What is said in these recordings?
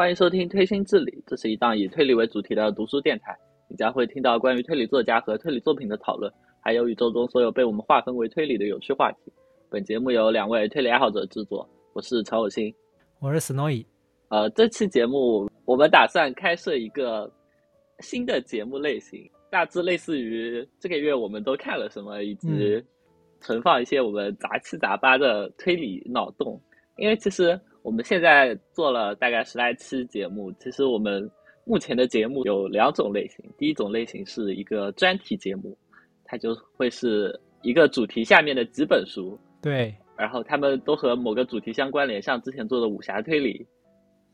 欢迎收听推心置理，这是一档以推理为主题的读书电台。你将会听到关于推理作家和推理作品的讨论，还有宇宙中所有被我们划分为推理的有趣话题。本节目由两位推理爱好者制作，我是曹有心，我是 Snowy。呃，这期节目我们打算开设一个新的节目类型，大致类似于这个月我们都看了什么，以及存放一些我们杂七杂八的推理脑洞。因为其实。我们现在做了大概十来期节目，其实我们目前的节目有两种类型。第一种类型是一个专题节目，它就会是一个主题下面的几本书，对，然后他们都和某个主题相关联，像之前做的武侠推理，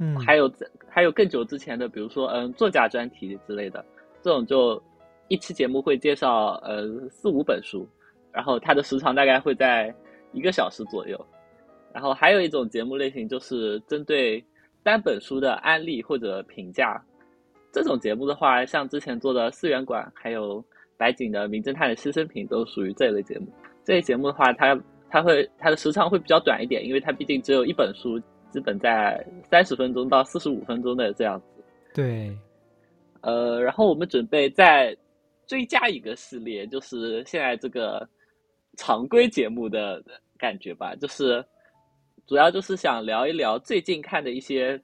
嗯，还有还有更久之前的，比如说嗯作家专题之类的，这种就一期节目会介绍呃四五本书，然后它的时长大概会在一个小时左右。然后还有一种节目类型，就是针对单本书的案例或者评价。这种节目的话，像之前做的四元馆，还有白井的《名侦探的牺牲品》，都属于这一类节目。这类节目的话，它它会它的时长会比较短一点，因为它毕竟只有一本书，基本在三十分钟到四十五分钟的这样子。对，呃，然后我们准备再追加一个系列，就是现在这个常规节目的感觉吧，就是。主要就是想聊一聊最近看的一些，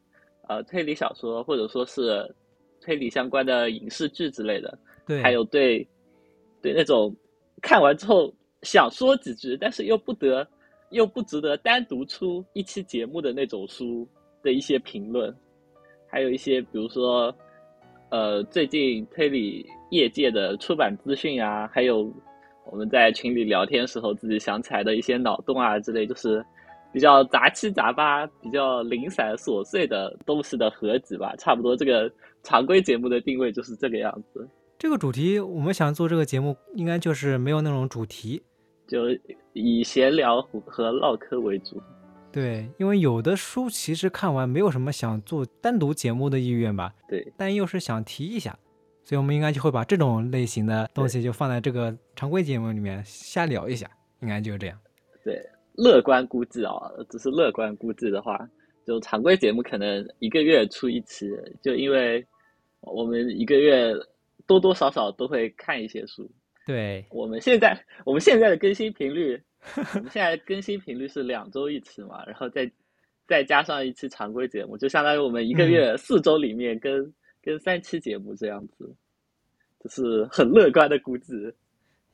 呃，推理小说，或者说是推理相关的影视剧之类的。对。还有对，对那种看完之后想说几句，但是又不得，又不值得单独出一期节目的那种书的一些评论。还有一些，比如说，呃，最近推理业界的出版资讯啊，还有我们在群里聊天时候自己想起来的一些脑洞啊之类，就是。比较杂七杂八、比较零散琐碎的东西的合集吧，差不多这个常规节目的定位就是这个样子。这个主题我们想做这个节目，应该就是没有那种主题，就以闲聊和唠嗑为主。对，因为有的书其实看完没有什么想做单独节目的意愿吧。对，但又是想提一下，所以我们应该就会把这种类型的东西就放在这个常规节目里面瞎聊一下，应该就是这样。对。乐观估计啊，只是乐观估计的话，就常规节目可能一个月出一期，就因为我们一个月多多少少都会看一些书。对，我们现在我们现在的更新频率，我们现在更新频率是两周一期嘛，然后再再加上一期常规节目，就相当于我们一个月四周里面跟跟三期节目这样子，就是很乐观的估计。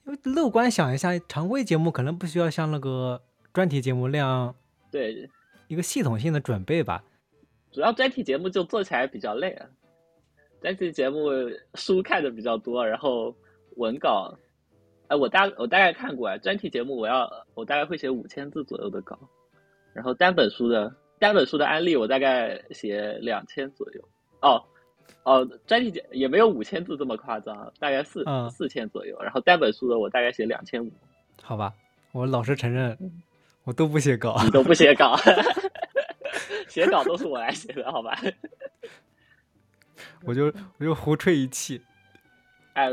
因为乐观想一下，常规节目可能不需要像那个。专题节目量，对一个系统性的准备吧。主要专题节目就做起来比较累啊。专题节目书看的比较多，然后文稿，哎，我大我大概看过啊。专题节目我要我大概会写五千字左右的稿，然后单本书的单本书的案例我大概写两千左右。哦哦，专题节也没有五千字这么夸张，大概四四千左右。然后单本书的我大概写两千五。好吧，我老实承认。我都不写稿，你都不写稿，写稿都是我来写的，好吧？我就我就胡吹一气。哎，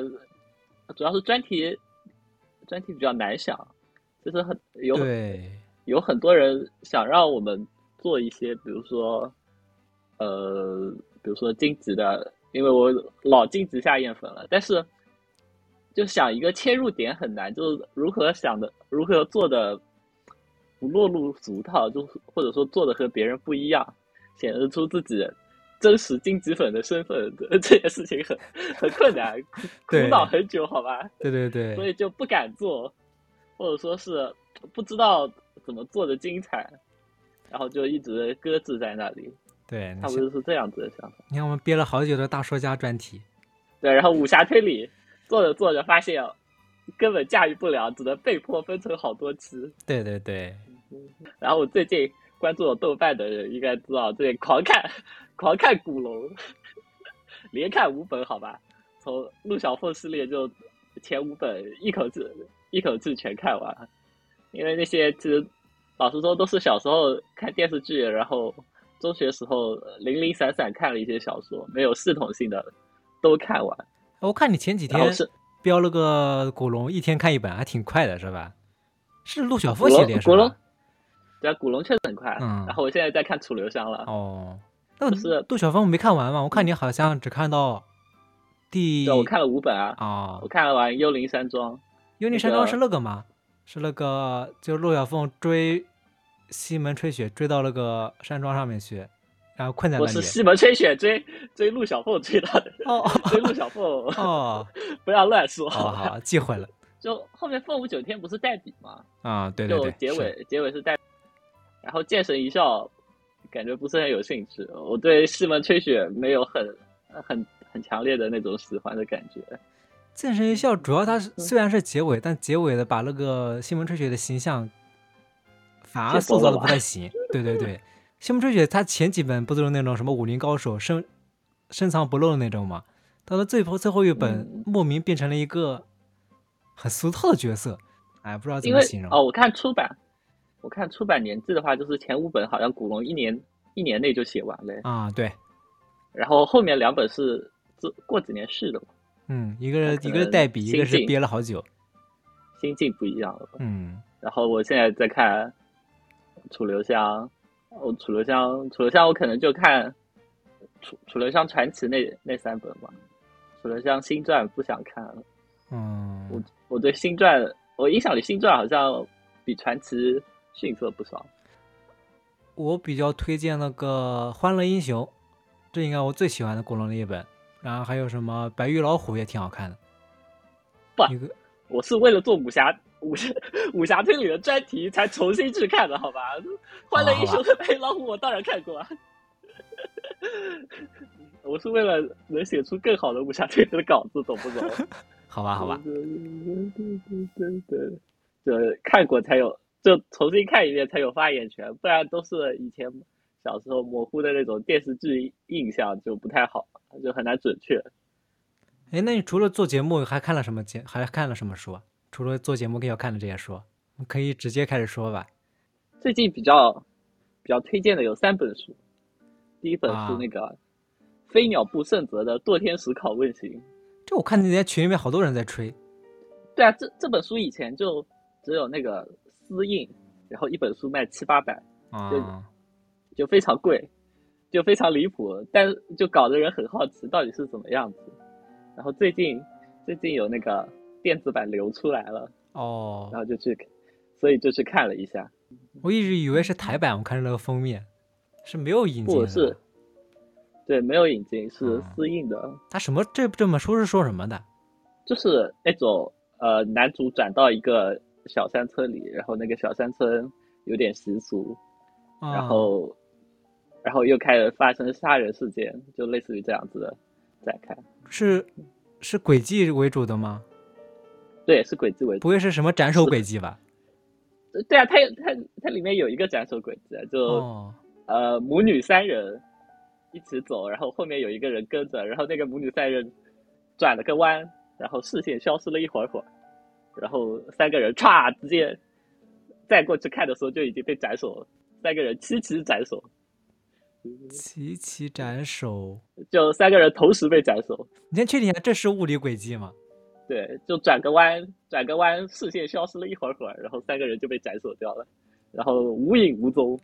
主要是专题，专题比较难想，就是很有有很多人想让我们做一些，比如说，呃，比如说荆棘的，因为我老荆棘下咽粉了，但是就想一个切入点很难，就是如何想的，如何做的。不落入俗套，就或者说做的和别人不一样，显示出自己真实荆棘粉的身份，这件事情很很困难，苦恼很久，好吧？对对对，所以就不敢做，或者说是不知道怎么做的精彩，然后就一直搁置在那里。对，差不多是这样子的想法。你看，我们憋了好久的大说家专题，对，然后武侠推理做着做着发现。根本驾驭不了，只能被迫分成好多期。对对对。然后我最近关注了豆瓣的人应该知道，最近狂看狂看古龙，连看五本，好吧？从陆小凤系列就前五本一口气一口气全看完。因为那些其实老实说都是小时候看电视剧，然后中学时候零零散散看了一些小说，没有系统性的都看完。我看你前几天是。标了个古龙，一天看一本，还挺快的，是吧？是陆小凤系列是吧？对啊，古龙确实很快。嗯。然后我现在在看楚留香了。哦。那杜小凤没看完吗？我看你好像只看到第……对，我看了五本啊。啊，我看了完《幽灵山庄》。幽灵山庄是那个吗？是那个，就陆小凤追西门吹雪追到那个山庄上面去，然后困在那里。我是西门吹雪追追陆小凤追到的。哦，追陆小凤。哦，不要乱说。好好，记混了。就后面凤舞九天不是代笔吗？啊，对对对。就结尾结尾是代，然后剑神一笑。感觉不是很有兴趣，我对西门吹雪没有很很很强烈的那种喜欢的感觉。剑神一笑主要它是虽然是结尾，但结尾的把那个西门吹雪的形象反而塑造的不太行。对对对，西门吹雪他前几本不都是那种什么武林高手深深藏不露的那种吗？到了最后最后一本莫名变成了一个很俗套的角色，哎，不知道怎么形容。哦，我看出版。我看出版年纪的话，就是前五本好像古龙一年一年内就写完了啊，对。然后后面两本是这过几年试的嘛？嗯，一个一个是代笔，一个是憋了好久，心境不一样了。嗯。然后我现在在看楚留香，哦，楚留香，楚留香，我可能就看楚楚留香传奇那那三本吧。楚留香新传不想看了。嗯。我我对新传，我印象里新传好像比传奇。逊色不少。我比较推荐那个《欢乐英雄》，这应该我最喜欢的古龙的一本。然后还有什么《白玉老虎》也挺好看的。不，我是为了做武侠武侠武侠推理的专题才重新去看的，好吧？《欢乐英雄》和《白玉老虎》我当然看过啊。我是为了能写出更好的武侠推理的稿子，懂不懂？好吧，好吧。对对对对对，这看过才有。就重新看一遍才有发言权，不然都是以前小时候模糊的那种电视剧印象就不太好，就很难准确。哎，那你除了做节目还看了什么节？还看了什么书？除了做节目要看的这些书，可以直接开始说吧。最近比较比较推荐的有三本书，第一本是那个飞鸟部胜则的《堕天使拷问行》，这我看那天群里面好多人在吹。对啊，这这本书以前就只有那个。私印，然后一本书卖七八百，就就非常贵，就非常离谱，但就搞得人很好奇到底是怎么样子。然后最近最近有那个电子版流出来了哦，然后就去，所以就去看了一下。我一直以为是台版，我看着那个封面是没有引进的，是，对，没有引进，是私印的。他什么这这本书是说什么的？就是那种呃，男主转到一个。小山村里，然后那个小山村有点习俗，然后，然后又开始发生杀人事件，就类似于这样子的展开。是是轨迹为主的吗？对，是轨迹为主。不会是什么斩首轨迹吧？对啊，它它它里面有一个斩首轨迹，就呃母女三人一起走，然后后面有一个人跟着，然后那个母女三人转了个弯，然后视线消失了一会儿会儿。然后三个人歘，直接再过去看的时候就已经被斩首了。三个人齐齐斩首，齐齐斩首，就三个人同时被斩首。你先确定一下，这是物理轨迹吗？对，就转个弯，转个弯，视线消失了一会儿会儿，然后三个人就被斩首掉了，然后无影无踪。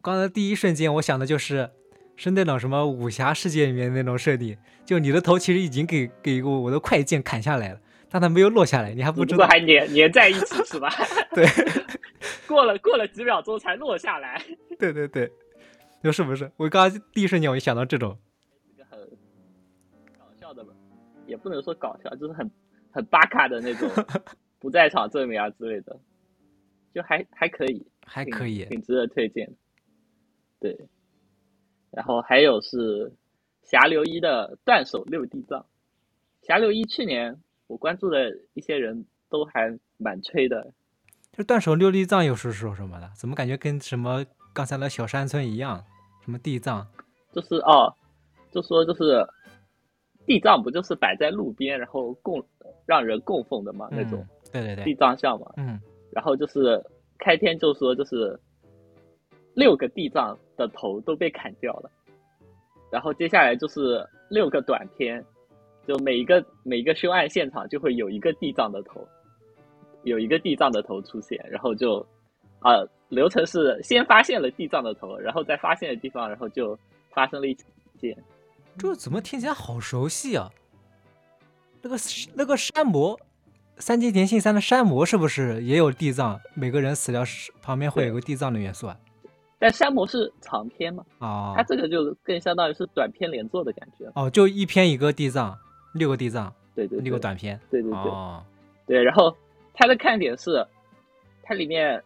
刚才第一瞬间我想的就是是那种什么武侠世界里面那种设定，就你的头其实已经给给我我的快剑砍下来了。但它没有落下来，你还不知道，还粘粘在一起是吧？对，过了过了几秒钟才落下来。对对对，就是不是？我刚刚第一瞬间我就想到这种，一个很搞笑的吧，也不能说搞笑，就是很很巴卡的那种不在场证明啊之类的，就还还可以，还可以，挺值得推荐。对，然后还有是侠流一的断手六地藏，侠流一去年。我关注的一些人都还蛮吹的，就断手六地藏又是说什么的？怎么感觉跟什么刚才那小山村一样？什么地藏？就是哦，就说就是地藏不就是摆在路边，然后供让人供奉的嘛？那种对对对，地藏像嘛。嗯。然后就是开天就说就是六个地藏的头都被砍掉了，然后接下来就是六个短片。就每一个每一个凶案现场就会有一个地藏的头，有一个地藏的头出现，然后就，啊，流程是先发现了地藏的头，然后在发现的地方，然后就发生了一件。这怎么听起来好熟悉啊？那个那个山魔，《三级电信三》的山魔是不是也有地藏？每个人死掉旁边会有个地藏的元素啊？但山魔是长篇嘛？哦，它这个就更相当于是短篇连作的感觉。哦，就一篇一个地藏，六个地藏，对对，六个短篇，对对对，对。然后它的看点是，它里面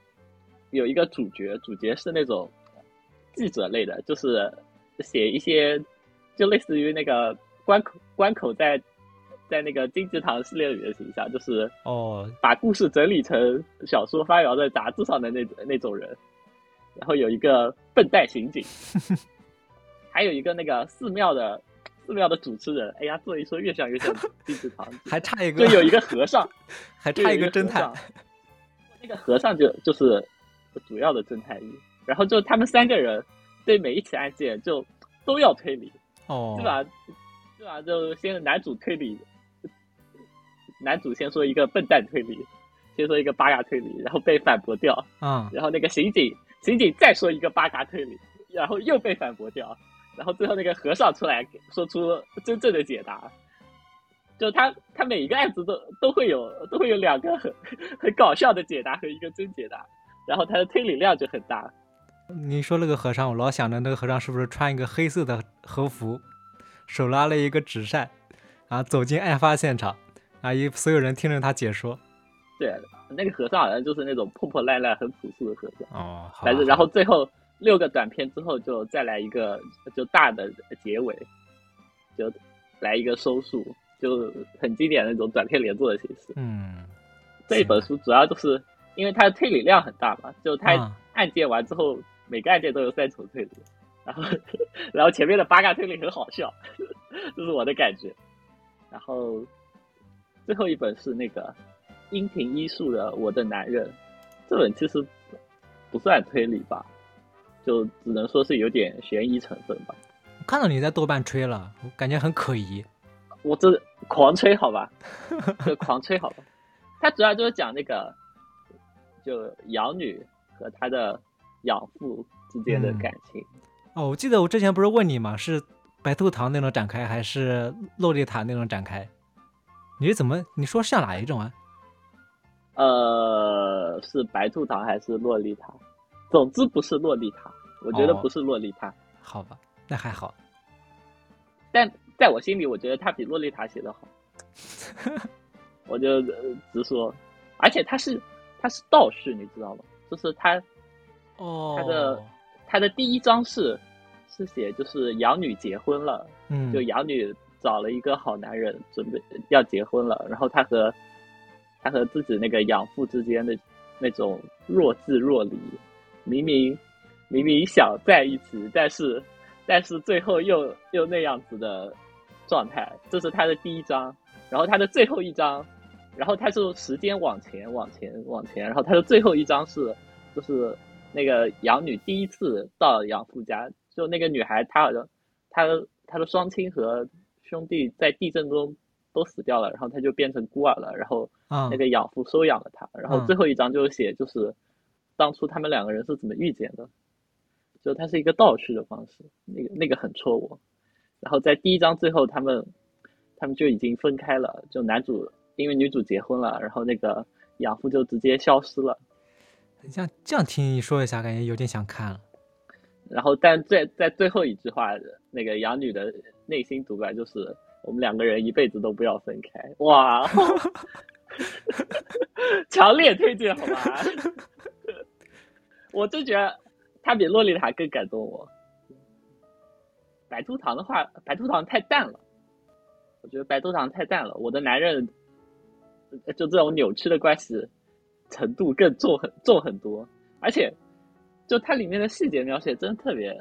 有一个主角，主角是那种记者类的，就是写一些，就类似于那个关口关口在在那个金吉堂系列里的形象，就是哦，把故事整理成小说发表在杂志上的那那种人。然后有一个笨蛋刑警，还有一个那个寺庙的寺庙的主持人。哎呀，这一说越想越像 金子堂，还差一个，就有一个和尚，还差一个侦探。那个和尚就就是主要的侦探一，然后就他们三个人对每一起案件就都要推理，哦，对吧？对吧？就先男主推理，男主先说一个笨蛋推理，先说一个八嘎推理，然后被反驳掉，啊，然后那个刑警。刑警再说一个八嘎推理，然后又被反驳掉，然后最后那个和尚出来说出真正的解答，就他他每一个案子都都会有都会有两个很很搞笑的解答和一个真解答，然后他的推理量就很大。你说那个和尚，我老想着那个和尚是不是穿一个黑色的和服，手拉了一个纸扇，啊，走进案发现场，啊，一所有人听着他解说。对。那个和尚好像就是那种破破烂烂、很朴素的和尚哦，反正。然后最后六个短片之后，就再来一个就大的结尾，就来一个收束，就很经典那种短片连作的形式。嗯，这一本书主要就是因为它的推理量很大嘛，就它案件完之后，每个案件都有三重推理，然后 然后前面的八嘎推理很好笑，这是我的感觉。然后最后一本是那个。樱庭一树的《我的男人》，这本其实不算推理吧，就只能说是有点悬疑成分吧。我看到你在豆瓣吹了，我感觉很可疑。我这狂吹好吧，就狂吹好吧。它主要就是讲那个，就养女和她的养父之间的感情。哦，我记得我之前不是问你吗？是白兔糖那种展开，还是洛丽塔那种展开？你是怎么？你说像哪一种啊？呃，是白兔糖还是洛丽塔？总之不是洛丽塔，我觉得不是洛丽塔。好吧，那还好。但在我心里，我觉得他比洛丽塔写的好。我就直说，而且他是他是道士，你知道吗？就是他，哦，他的他的第一章是是写就是养女结婚了，嗯，就养女找了一个好男人，准备要结婚了，然后他和。他和自己那个养父之间的那种若即若离，明明明明想在一起，但是但是最后又又那样子的状态，这是他的第一章。然后他的最后一章，然后他就时间往前往前往前，然后他的最后一章是就是那个养女第一次到养父家，就那个女孩，她好像她她的双亲和兄弟在地震中。都死掉了，然后他就变成孤儿了，然后那个养父收养了他，然后最后一章就写就是当初他们两个人是怎么遇见的，就它是一个倒叙的方式，那个那个很戳我。然后在第一章最后，他们他们就已经分开了，就男主因为女主结婚了，然后那个养父就直接消失了。像这样听你说一下，感觉有点想看了。然后但在在最后一句话，那个养女的内心独白就是。我们两个人一辈子都不要分开，哇！强烈推荐，好吧？我就觉得他比洛丽塔更感动我。白兔糖的话，白兔糖太淡了，我觉得白兔糖太淡了。我的男人就这种扭曲的关系程度更重很重很多，而且就它里面的细节描写真的特别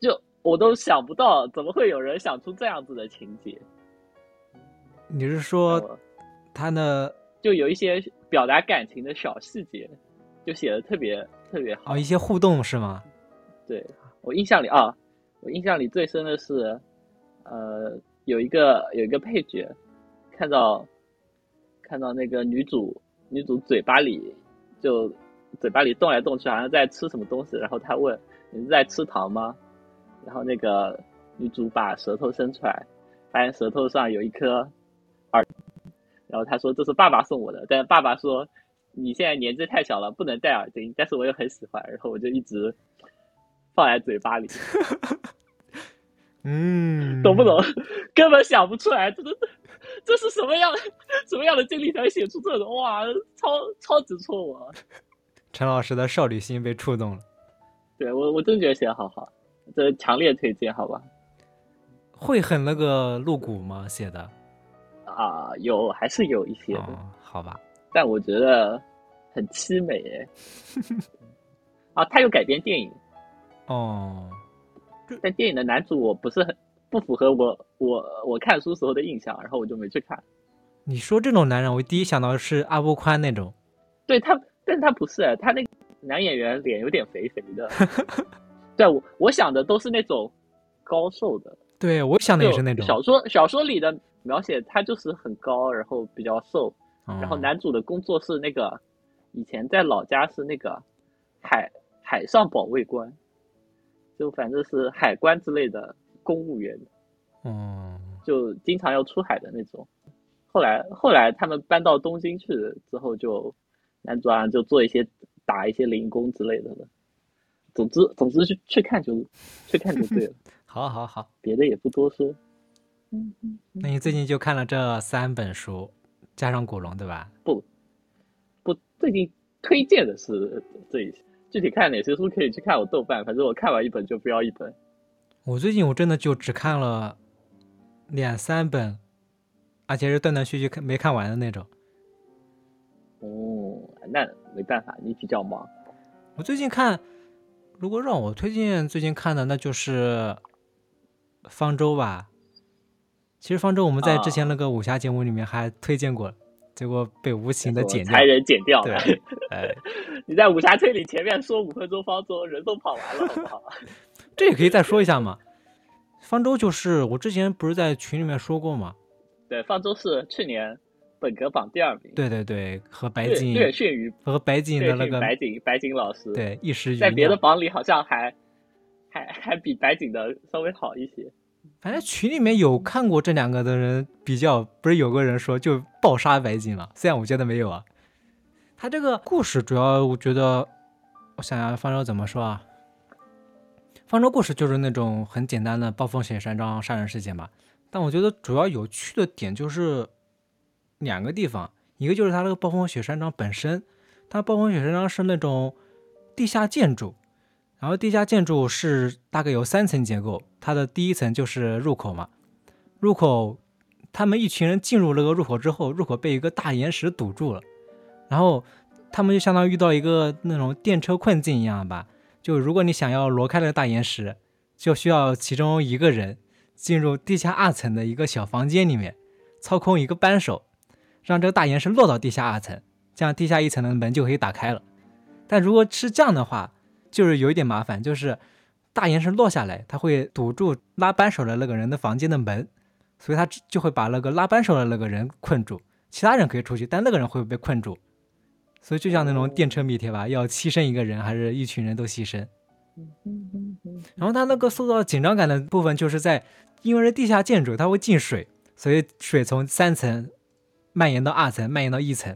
就。我都想不到，怎么会有人想出这样子的情节？你是说他呢？就有一些表达感情的小细节，就写的特别特别好。哦，一些互动是吗？对我印象里啊，我印象里最深的是，呃，有一个有一个配角看到看到那个女主女主嘴巴里就嘴巴里动来动去，好像在吃什么东西，然后他问：“你是在吃糖吗？”然后那个女主把舌头伸出来，发现舌头上有一颗耳，然后她说这是爸爸送我的，但爸爸说你现在年纪太小了，不能戴耳钉，但是我又很喜欢，然后我就一直放在嘴巴里。嗯，懂不懂？根本想不出来，这这这是什么样什么样的经历才写出这种哇，超超级戳我！陈老师的少女心被触动了。对我，我真觉得写的好好，这强烈推荐，好吧？会很那个露骨吗？写的？啊，有还是有一些的，好吧？但我觉得很凄美诶。啊，他有改编电影哦。但电影的男主我不是很不符合我我我看书时候的印象，然后我就没去看。你说这种男人，我第一想到是阿波宽那种。对他，但他不是，他那男演员脸有点肥肥的。对我我想的都是那种高瘦的。对我想的也是那种。小说小说里的描写，他就是很高，然后比较瘦。然后男主的工作是那个以前在老家是那个海海上保卫官。就反正是海关之类的公务员，嗯，就经常要出海的那种。后来后来他们搬到东京去之后，就男主啊就做一些打一些零工之类的了。总之总之去去看就去看就对了。好好好，别的也不多说。嗯嗯。那你最近就看了这三本书，加上古龙对吧？不不，最近推荐的是这一些。具体看哪些书可以去看我豆瓣，反正我看完一本就不要一本。我最近我真的就只看了两三本，而且是断断续续看没看完的那种。哦，那没办法，你比较忙。我最近看，如果让我推荐最近看的，那就是《方舟》吧。其实《方舟》我们在之前那个武侠节目里面还推荐过。结果被无情的剪掉，残忍剪掉了。哎，你在武侠推理前面说五分钟方舟，人都跑完了，好不好？这也可以再说一下嘛。方舟就是我之前不是在群里面说过吗？对，方舟是去年本格榜第二名。对对对，和白景略逊于和白景的那个白景白景老师。对，一时在别的榜里好像还还还比白景的稍微好一些。反正群里面有看过这两个的人比较，不是有个人说就暴杀白金了，虽然我觉得没有啊。他这个故事主要我觉得，我想想方舟怎么说啊？方舟故事就是那种很简单的暴风雪山庄杀人事件嘛。但我觉得主要有趣的点就是两个地方，一个就是他那个暴风雪山庄本身，它暴风雪山庄是那种地下建筑。然后地下建筑是大概有三层结构，它的第一层就是入口嘛。入口，他们一群人进入那个入口之后，入口被一个大岩石堵住了，然后他们就相当于遇到一个那种电车困境一样吧。就如果你想要挪开那个大岩石，就需要其中一个人进入地下二层的一个小房间里面，操控一个扳手，让这个大岩石落到地下二层，这样地下一层的门就可以打开了。但如果是这样的话，就是有一点麻烦，就是大岩石落下来，它会堵住拉扳手的那个人的房间的门，所以他就会把那个拉扳手的那个人困住，其他人可以出去，但那个人会被困住。所以就像那种电车密贴吧，要牺牲一个人，还是一群人都牺牲。然后他那个塑造紧张感的部分，就是在因为是地下建筑，它会进水，所以水从三层蔓延到二层，蔓延到一层。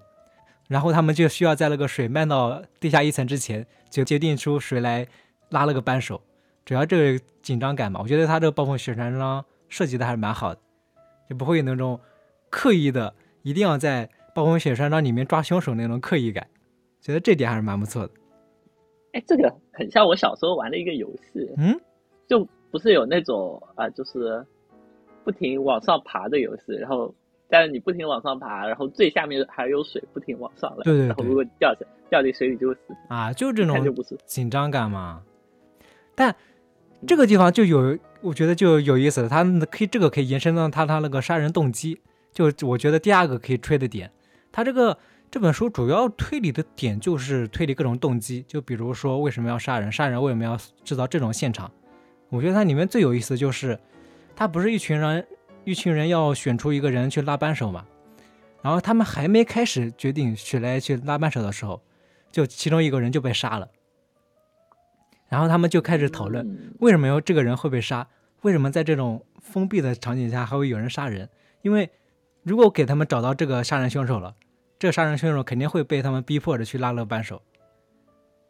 然后他们就需要在那个水漫到地下一层之前，就决定出谁来拉那个扳手。主要这个紧张感嘛，我觉得他这个暴风雪山庄设计的还是蛮好的，就不会有那种刻意的一定要在暴风雪山庄里面抓凶手那种刻意感。觉得这点还是蛮不错的。哎，这个很像我小时候玩的一个游戏，嗯，就不是有那种啊，就是不停往上爬的游戏，然后。但是你不停往上爬，然后最下面还有水，不停往上来。对对对。然后如果掉下掉进水里就会死。啊，就这种就不是紧张感嘛。但这个地方就有，我觉得就有意思了。他可以这个可以延伸到他他那个杀人动机。就我觉得第二个可以吹的点，他这个这本书主要推理的点就是推理各种动机。就比如说为什么要杀人，杀人为什么要制造这种现场？我觉得它里面最有意思的就是，他不是一群人。一群人要选出一个人去拉扳手嘛，然后他们还没开始决定谁来去拉扳手的时候，就其中一个人就被杀了。然后他们就开始讨论，为什么要这个人会被杀？为什么在这种封闭的场景下还会有人杀人？因为如果给他们找到这个杀人凶手了，这个杀人凶手肯定会被他们逼迫着去拉了扳手，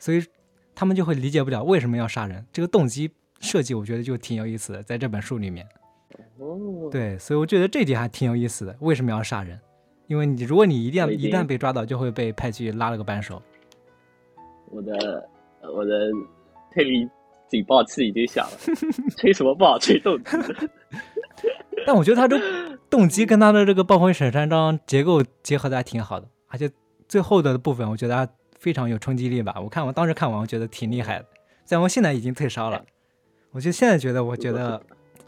所以他们就会理解不了为什么要杀人。这个动机设计，我觉得就挺有意思的，在这本书里面。哦，对，所以我觉得这点还挺有意思的。为什么要杀人？因为你如果你一定一旦被抓到，就会被派去拉了个扳手。我的我的推理警报器已经响了，吹什么不好吹动机。但我觉得他这动机跟他的这个暴风雪山庄结构结合的还挺好的，而且最后的部分我觉得非常有冲击力吧。我看我当时看完，我觉得挺厉害的。虽然我现在已经退烧了，我就现在觉得，我觉得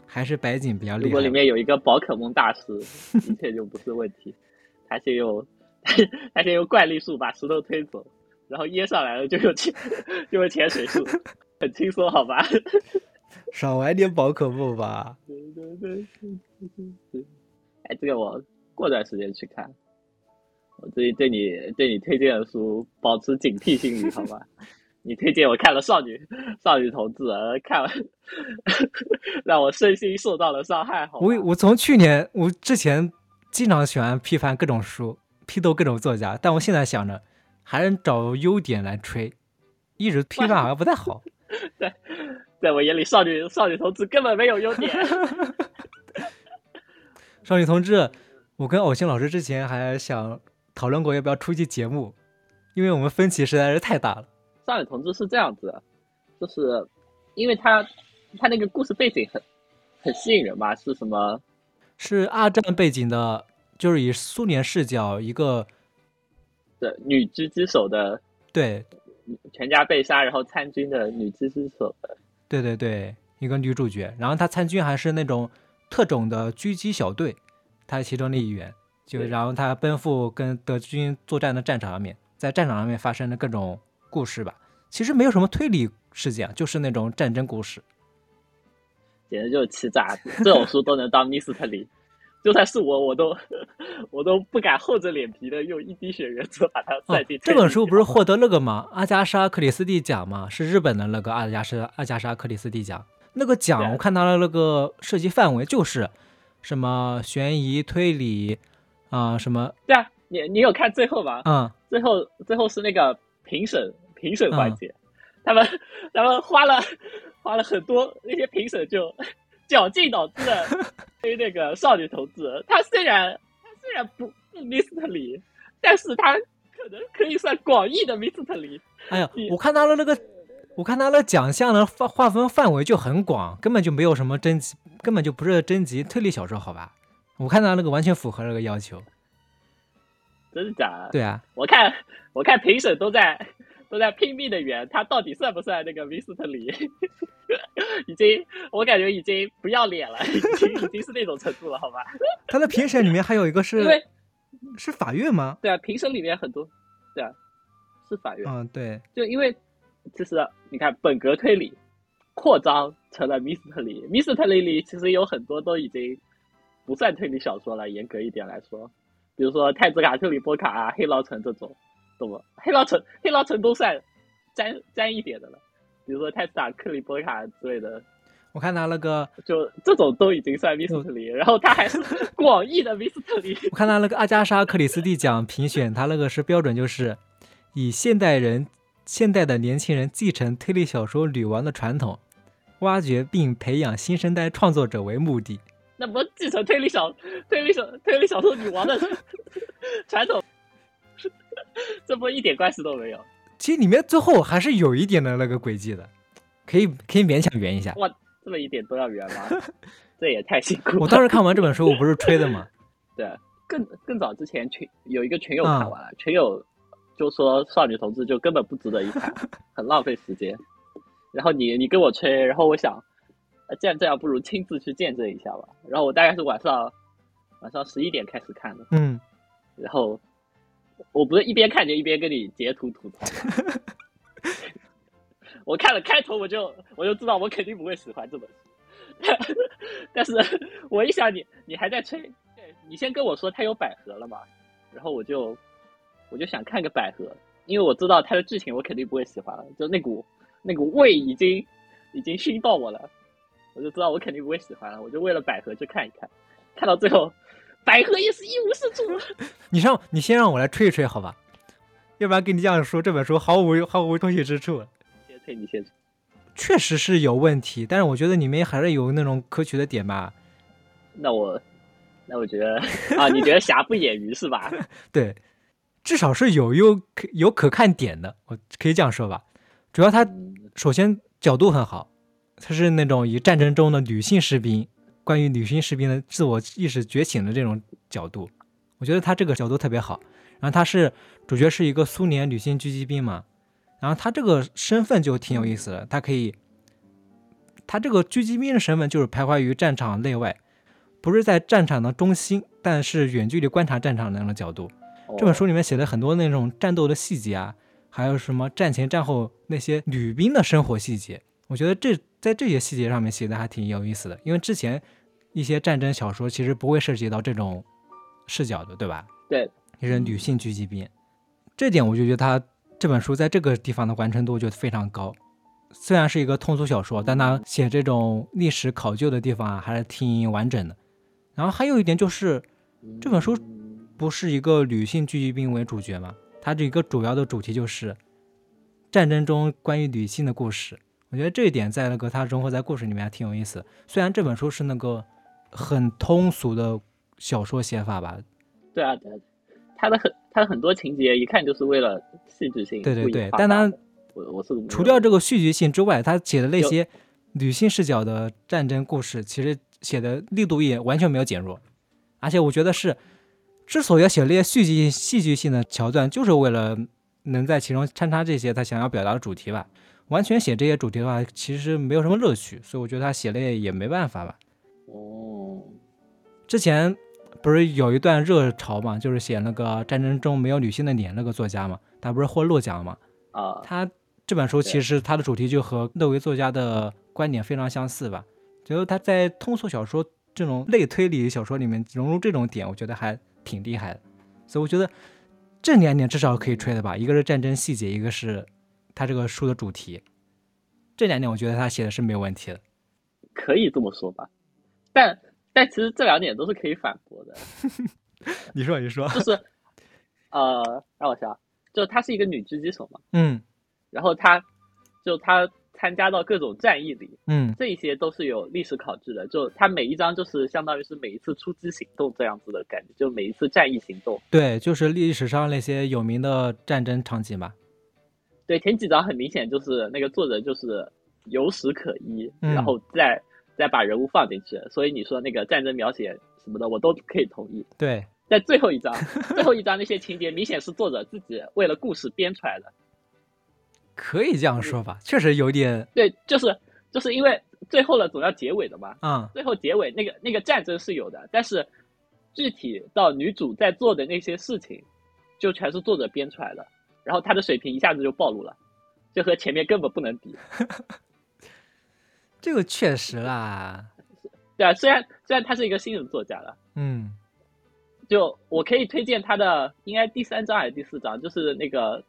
还是白景比较厉害。如果里面有一个宝可梦大师，一切就不是问题。他先用他先用怪力术把石头推走，然后噎上来了就用潜就用潜水术，很轻松，好吧？少玩点宝可梦吧。对对对对对。哎，这个我过段时间去看。我最近对你对你推荐的书保持警惕心理，好吧？你推荐我看了《少女少女同志》，看了 让我身心受到了伤害。好，我我从去年我之前经常喜欢批判各种书，批斗各种作家，但我现在想着还是找优点来吹，一直批判好像不太好。对。在我眼里，少女少女同志根本没有优点。少女同志，我跟偶星老师之前还想讨论过要不要出期节目，因为我们分歧实在是太大了。少女同志是这样子，就是因为他他那个故事背景很很吸引人吧？是什么？是二战背景的，就是以苏联视角一个的女狙击手的，对，全家被杀，然后参军的女狙击手的。对对对，一个女主角，然后她参军还是那种特种的狙击小队，她是其中的一员。就然后她奔赴跟德军作战的战场上面，在战场上面发生的各种故事吧。其实没有什么推理事件，就是那种战争故事，简直就是欺诈！这种书都能当密斯特里。就算是我，我都 我都不敢厚着脸皮的用一滴血原则把它塞进。这本书不是获得那个吗？阿加莎·克里斯蒂奖吗？是日本的那个阿加莎阿加莎·克里斯蒂奖。那个奖我看它的那个涉及范围就是什么悬疑推理啊什么。对啊，你你有看最后吗？嗯。最后最后是那个评审评审环节，他们他们花了花了很多那些评审就。绞尽脑汁的推 那个少女同志，他虽然他虽然不不 mystery，但是他可能可以算广义的 mystery。哎呀，我看他的那个，我看他的奖项的划划分范围就很广，根本就没有什么征集，根本就不是征集推理小说，好吧？我看他那个完全符合那个要求。真的假的？对啊，我看我看评审都在。都在拼命的圆，他到底算不算那个 v i s t 里？已经，我感觉已经不要脸了，已经已经是那种程度了，好吧？他的评审里面还有一个是，是法院吗？对啊，评审里面很多，对啊，是法院。嗯，对，就因为其实你看本格推理扩张成了 mystery mystery 里其实有很多都已经不算推理小说了，严格一点来说，比如说泰兹卡特里波卡啊、黑牢城这种。懂吗？黑牢城，黑牢城都算沾沾一点的了，比如说泰斯卡克里波卡之类的。我看他那个，就这种都已经算密斯特里，然后他还是 广义的密斯特里。我看他那个阿加莎克里斯蒂奖评选，他那个是标准，就是以现代人、现代的年轻人继承推理小说女王的传统，挖掘并培养新生代创作者为目的。那不继承推理小推理小推理小说女王的传统？这不一点关系都没有。其实里面最后还是有一点的那个轨迹的，可以可以勉强圆一下。哇，这么一点都要圆吗？这也太辛苦了。我当时看完这本书，我不是吹的吗？对，更更早之前群有一个群友看完了，群友就说少女同志就根本不值得一看，很浪费时间。然后你你跟我吹，然后我想，既然这样，不如亲自去见证一下吧。然后我大概是晚上晚上十一点开始看的，嗯，然后。我不是一边看就一边跟你截图吐槽。我看了开头，我就我就知道我肯定不会喜欢这本书。但是我一想你你还在吹，对你先跟我说他有百合了嘛，然后我就我就想看个百合，因为我知道它的剧情我肯定不会喜欢了，就那股那股味已经已经熏到我了，我就知道我肯定不会喜欢了。我就为了百合去看一看，看到最后，百合也是一无是处。你让你先让我来吹一吹好吧？要不然跟你这样说，这本书毫无毫无通气之处。先吹，你先吹。确实是有问题，但是我觉得里面还是有那种可取的点吧。那我，那我觉得啊，你觉得瑕不掩瑜是吧？对，至少是有有可有可看点的，我可以这样说吧。主要它首先角度很好，它是那种以战争中的女性士兵，关于女性士兵的自我意识觉醒的这种角度，我觉得它这个角度特别好。然后它是主角是一个苏联女性狙击兵嘛。然后他这个身份就挺有意思的，他可以，他这个狙击兵的身份就是徘徊于战场内外，不是在战场的中心，但是远距离观察战场的那种角度。这本书里面写了很多那种战斗的细节啊，还有什么战前战后那些女兵的生活细节，我觉得这在这些细节上面写的还挺有意思的，因为之前一些战争小说其实不会涉及到这种视角的，对吧？对，就是女性狙击兵，这点我就觉得他。这本书在这个地方的完成度就非常高，虽然是一个通俗小说，但它写这种历史考究的地方啊，还是挺完整的。然后还有一点就是，这本书不是一个女性狙击兵为主角嘛？它这一个主要的主题就是战争中关于女性的故事。我觉得这一点在那个它融合在故事里面还挺有意思。虽然这本书是那个很通俗的小说写法吧？对啊，对，它的很。它很多情节一看就是为了戏剧性，对对对，但它我我是除掉这个戏剧性之外，他写的那些女性视角的战争故事，其实写的力度也完全没有减弱，而且我觉得是之所以要写那些戏剧戏剧性的桥段，就是为了能在其中穿插这些他想要表达的主题吧。完全写这些主题的话，其实没有什么乐趣，所以我觉得他写了也没办法吧。哦，之前。不是有一段热潮嘛？就是写那个战争中没有女性的脸那个作家嘛，他不是获诺奖嘛？啊，他这本书其实他的主题就和那位作家的观点非常相似吧？觉得他在通俗小说这种类推理小说里面融入这种点，我觉得还挺厉害的。所以我觉得这两点至少可以吹的吧？一个是战争细节，一个是他这个书的主题。这两点我觉得他写的是没有问题的，可以这么说吧？但。但其实这两点都是可以反驳的。你说，你说，就是，呃，让我想，就她是一个女狙击手嘛，嗯，然后她，就她参加到各种战役里，嗯，这些都是有历史考据的。就她每一章就是相当于是每一次出击行动这样子的感觉，就每一次战役行动。对，就是历史上那些有名的战争场景吧。对，前几章很明显就是那个作者就是有史可依，然后再。再把人物放进去，所以你说那个战争描写什么的，我都可以同意。对，在最后一章，最后一章那些情节明显是作者自己为了故事编出来的。可以这样说吧，确实有点。对，就是就是因为最后了总要结尾的嘛。嗯。最后结尾那个那个战争是有的，但是具体到女主在做的那些事情，就全是作者编出来的，然后他的水平一下子就暴露了，就和前面根本不能比。这个确实啦，对啊，虽然虽然他是一个新人作家了，嗯，就我可以推荐他的，应该第三章还是第四章，就是那个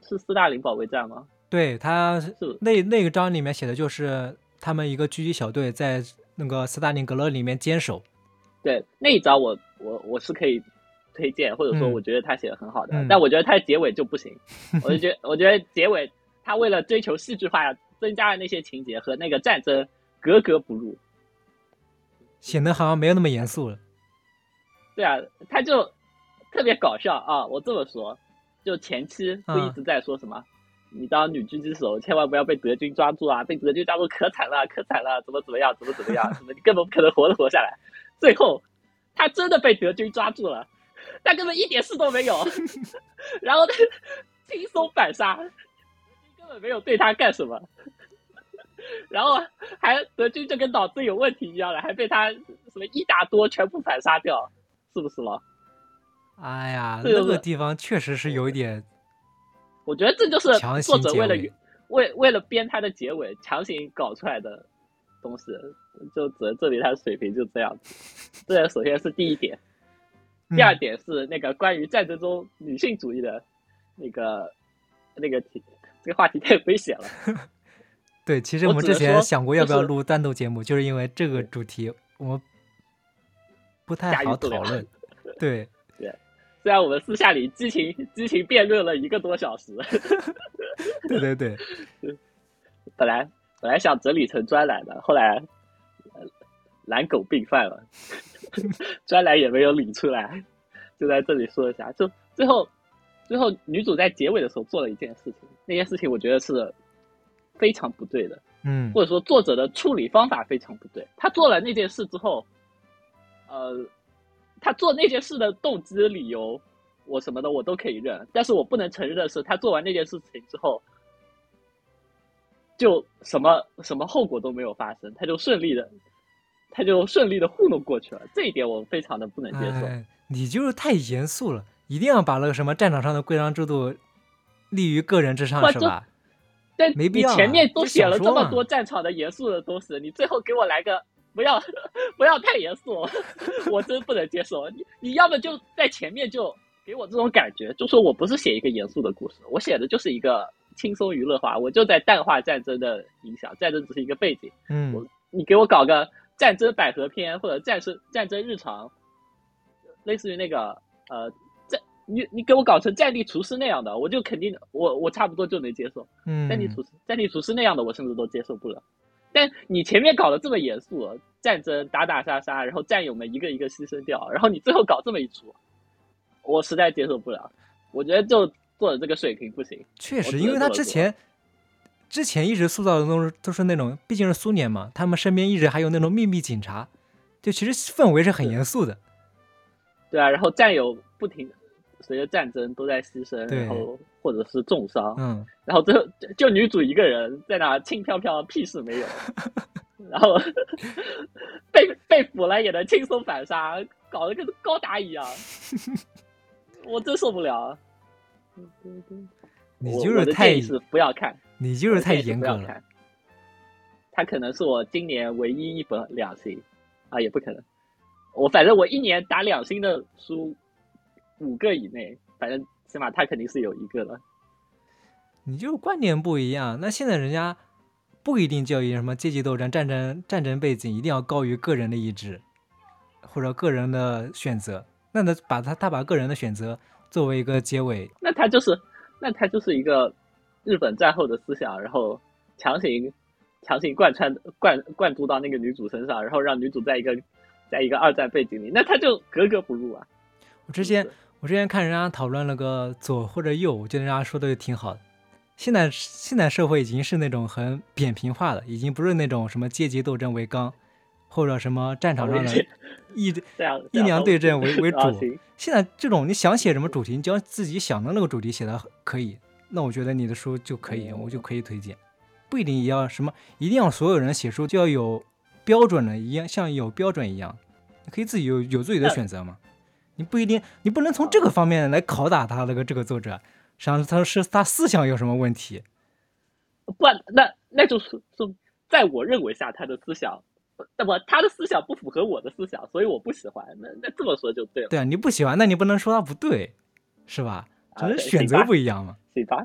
是斯大林保卫战吗？对，他是那那个章里面写的就是他们一个狙击小队在那个斯大林格勒里面坚守。对，那一章我我我是可以推荐，或者说我觉得他写的很好的，但我觉得他的结尾就不行，我就觉得我觉得结尾他为了追求戏剧化呀。增加了那些情节和那个战争格格不入，显得好像没有那么严肃了。对啊，他就特别搞笑啊！我这么说，就前期不一直在说什么，你当女狙击手千万不要被德军抓住啊！被德军抓住可惨了，可惨了，怎么怎么样，怎么怎么样，怎么你根本不可能活着活下来。最后他真的被德军抓住了，他根本一点事都没有，然后他轻松反杀。根本没有对他干什么，然后还德军就跟脑子有问题一样了，还被他什么一打多全部反杀掉，是不是了？哎呀，那个地方确实是有一点，我觉得这就是作者为了为为了编他的结尾强行搞出来的东西，就只能证明他的水平就这样子。这首先是第一点，第二点是那个关于战争中女性主义的那个那个题。这个话题太危险了。对，其实我们之前想过要不要录单独节目，就是因为这个主题我们不太好讨论。对对，虽然我们私下里激情激情辩论了一个多小时。对 对对，本来本来想整理成专栏的，后来懒狗病犯了，专栏也没有理出来，就在这里说一下。就最后最后女主在结尾的时候做了一件事情，那件事情我觉得是。非常不对的，嗯，或者说作者的处理方法非常不对。他做了那件事之后，呃，他做那件事的动机、理由，我什么的我都可以认，但是我不能承认的是，他做完那件事情之后，就什么什么后果都没有发生，他就顺利的，他就顺利的糊弄过去了。这一点我非常的不能接受。你就是太严肃了，一定要把那个什么战场上的规章制度立于个人之上，是吧？但你前面都写了这么多战场的严肃的东西，你最后给我来个不要不要太严肃，我真不能接受。你你要么就在前面就给我这种感觉，就说我不是写一个严肃的故事，我写的就是一个轻松娱乐化，我就在淡化战争的影响，战争只是一个背景。嗯，我你给我搞个战争百合篇或者战争战争日常，类似于那个呃战。你你给我搞成战地厨师那样的，我就肯定我我差不多就能接受。嗯，战地厨师战地厨师那样的，我甚至都接受不了。但你前面搞得这么严肃，战争打打杀杀，然后战友们一个一个牺牲掉，然后你最后搞这么一出，我实在接受不了。我觉得就做的这个水平不行。确实，因为他之前之前一直塑造的都是都是那种，毕竟是苏联嘛，他们身边一直还有那种秘密警察，就其实氛围是很严肃的。对啊，然后战友不停。随着战争都在牺牲，然后或者是重伤，嗯，然后最后就女主一个人在那轻飘飘，屁事没有，然后 被被俘了也能轻松反杀，搞得跟高达一样，我真受不了。你就是太不要看，你就是太严格了。他可能是我今年唯一一本两星啊，也不可能。我反正我一年打两星的书。五个以内，反正起码他肯定是有一个了。你就观念不一样，那现在人家不一定教育什么阶级斗争、战争、战争背景一定要高于个人的意志或者个人的选择。那他把他他把个人的选择作为一个结尾，那他就是那他就是一个日本战后的思想，然后强行强行贯穿贯贯注到那个女主身上，然后让女主在一个在一个二战背景里，那他就格格不入啊！我之前。我之前看人家讨论了个左或者右，我觉得人家说的挺好的。现在现在社会已经是那种很扁平化的，已经不是那种什么阶级斗争为纲，或者什么战场上的 一一娘对阵为为主。现在这种你想写什么主题，你只要自己想的那个主题写的可以，那我觉得你的书就可以，我就可以推荐。不一定也要什么，一定要所有人写书就要有标准的，一样像有标准一样，你可以自己有有自己的选择嘛。你不一定，你不能从这个方面来拷打他那个这个作者，实际上他是他思想有什么问题？不，那那就是说，在我认为下，他的思想，那么他的思想不符合我的思想，所以我不喜欢。那那这么说就对了。对啊，你不喜欢，那你不能说他不对，是吧？只是选择不一样嘛。行吧，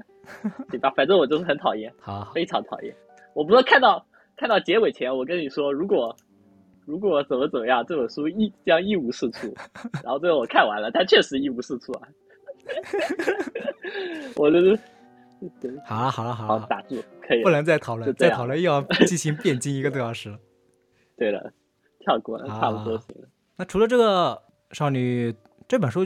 行吧，反正我就是很讨厌，好，非常讨厌。我不是看到看到结尾前，我跟你说，如果。如果怎么怎么样，这本书一将一无是处。然后最后我看完了，它确实一无是处啊！我就是 好了好了好了，打住，可以不能再讨论，再讨论又要进行辩经一个多小时了。对了，跳过了，差不多行了。那除了这个少女，这本书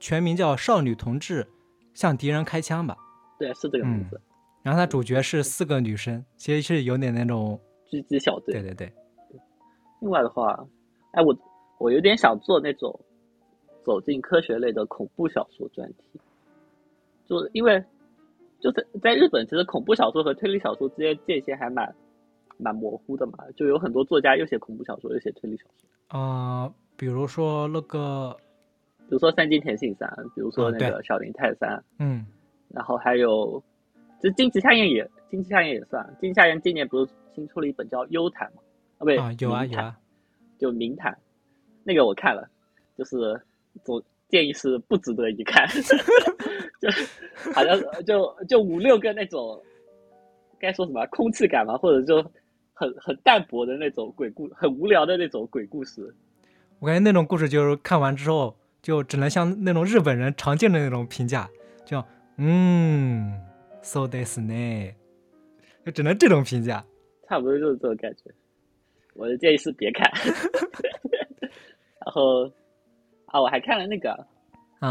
全名叫《少女同志向敌人开枪》吧？对，是这个名字。然后它主角是四个女生，其实是有点那种狙击小队。对对对。另外的话，哎，我我有点想做那种走进科学类的恐怖小说专题，就是因为就在在日本，其实恐怖小说和推理小说之间界限还蛮蛮模糊的嘛，就有很多作家又写恐怖小说又写推理小说。啊，比如说那个，比如说三津田信三，比如说那个小林泰三，嗯，然后还有，其实金崎夏彦也金崎夏彦也算，金崎夏彦今年不是新出了一本叫《幽谈》嘛。啊，不对有啊有啊，就名谈，那个我看了，就是总建议是不值得一看，就好像就就五六个那种该说什么空气感嘛，或者就很很淡薄的那种鬼故，很无聊的那种鬼故事。我感觉那种故事就是看完之后，就只能像那种日本人常见的那种评价，就嗯，so this 呢，就只能这种评价，差不多就是这种感觉。我的建议是别看。然后啊，我还看了那个，